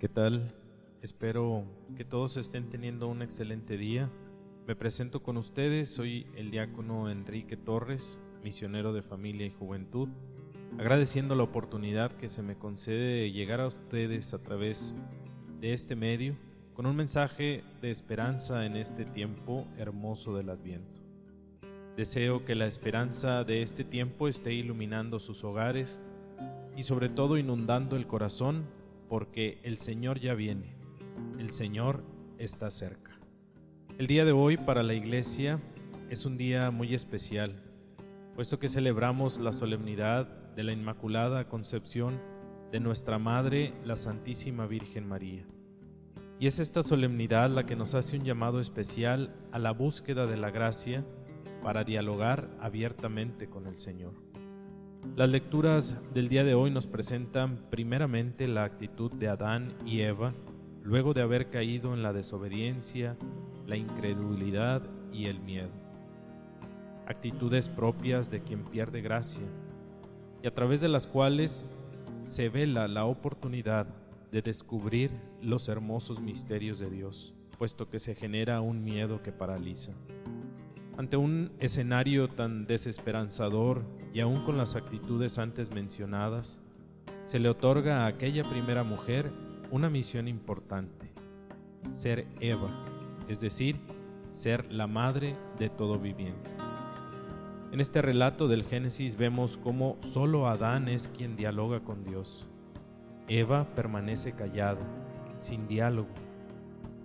¿Qué tal? Espero que todos estén teniendo un excelente día. Me presento con ustedes, soy el diácono Enrique Torres, misionero de familia y juventud, agradeciendo la oportunidad que se me concede de llegar a ustedes a través de este medio con un mensaje de esperanza en este tiempo hermoso del Adviento. Deseo que la esperanza de este tiempo esté iluminando sus hogares y sobre todo inundando el corazón porque el Señor ya viene, el Señor está cerca. El día de hoy para la iglesia es un día muy especial, puesto que celebramos la solemnidad de la Inmaculada Concepción de nuestra Madre, la Santísima Virgen María. Y es esta solemnidad la que nos hace un llamado especial a la búsqueda de la gracia para dialogar abiertamente con el Señor. Las lecturas del día de hoy nos presentan primeramente la actitud de Adán y Eva luego de haber caído en la desobediencia, la incredulidad y el miedo. Actitudes propias de quien pierde gracia y a través de las cuales se vela la oportunidad de descubrir los hermosos misterios de Dios, puesto que se genera un miedo que paraliza. Ante un escenario tan desesperanzador y aún con las actitudes antes mencionadas, se le otorga a aquella primera mujer una misión importante, ser Eva, es decir, ser la madre de todo viviente. En este relato del Génesis vemos cómo solo Adán es quien dialoga con Dios. Eva permanece callada, sin diálogo.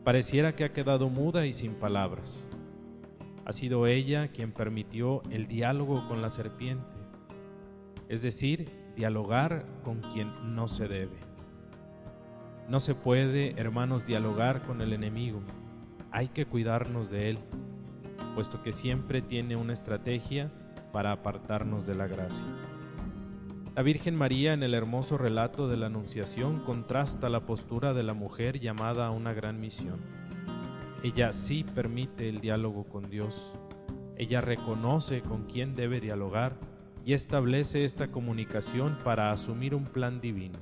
Pareciera que ha quedado muda y sin palabras. Ha sido ella quien permitió el diálogo con la serpiente, es decir, dialogar con quien no se debe. No se puede, hermanos, dialogar con el enemigo. Hay que cuidarnos de él, puesto que siempre tiene una estrategia para apartarnos de la gracia. La Virgen María en el hermoso relato de la Anunciación contrasta la postura de la mujer llamada a una gran misión. Ella sí permite el diálogo con Dios. Ella reconoce con quién debe dialogar y establece esta comunicación para asumir un plan divino.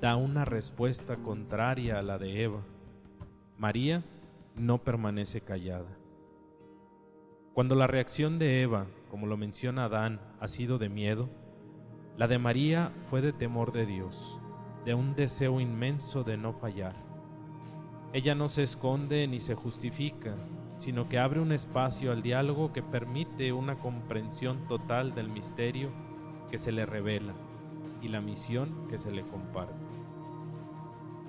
Da una respuesta contraria a la de Eva. María no permanece callada. Cuando la reacción de Eva, como lo menciona Adán, ha sido de miedo, la de María fue de temor de Dios, de un deseo inmenso de no fallar. Ella no se esconde ni se justifica, sino que abre un espacio al diálogo que permite una comprensión total del misterio que se le revela y la misión que se le comparte.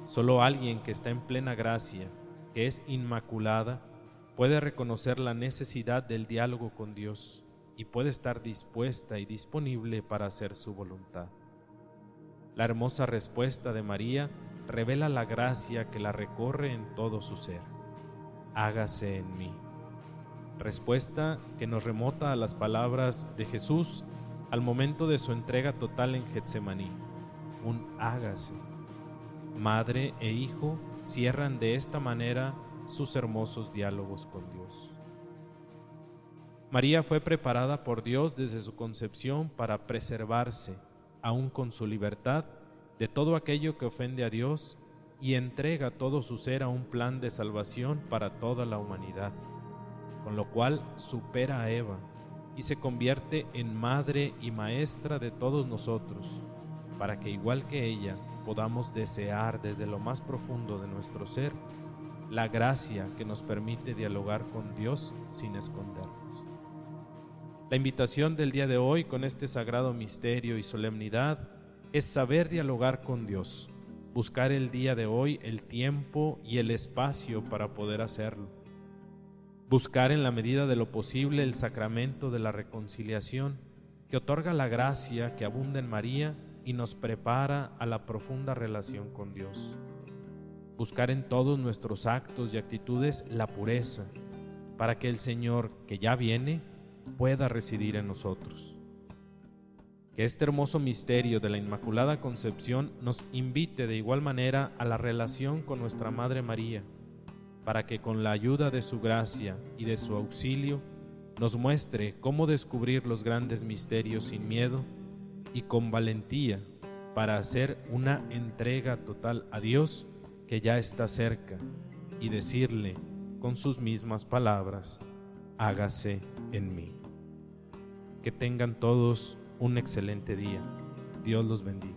Solo alguien que está en plena gracia, que es inmaculada, puede reconocer la necesidad del diálogo con Dios y puede estar dispuesta y disponible para hacer su voluntad. La hermosa respuesta de María revela la gracia que la recorre en todo su ser. Hágase en mí. Respuesta que nos remota a las palabras de Jesús al momento de su entrega total en Getsemaní. Un hágase. Madre e hijo cierran de esta manera sus hermosos diálogos con Dios. María fue preparada por Dios desde su concepción para preservarse, aún con su libertad, de todo aquello que ofende a Dios y entrega todo su ser a un plan de salvación para toda la humanidad, con lo cual supera a Eva y se convierte en madre y maestra de todos nosotros, para que igual que ella podamos desear desde lo más profundo de nuestro ser la gracia que nos permite dialogar con Dios sin escondernos. La invitación del día de hoy con este sagrado misterio y solemnidad es saber dialogar con Dios, buscar el día de hoy el tiempo y el espacio para poder hacerlo, buscar en la medida de lo posible el sacramento de la reconciliación que otorga la gracia que abunda en María y nos prepara a la profunda relación con Dios. Buscar en todos nuestros actos y actitudes la pureza, para que el Señor, que ya viene, pueda residir en nosotros. Que este hermoso misterio de la Inmaculada Concepción nos invite de igual manera a la relación con nuestra Madre María, para que con la ayuda de su gracia y de su auxilio nos muestre cómo descubrir los grandes misterios sin miedo y con valentía para hacer una entrega total a Dios que ya está cerca y decirle con sus mismas palabras, hágase en mí. Que tengan todos un excelente día. Dios los bendiga.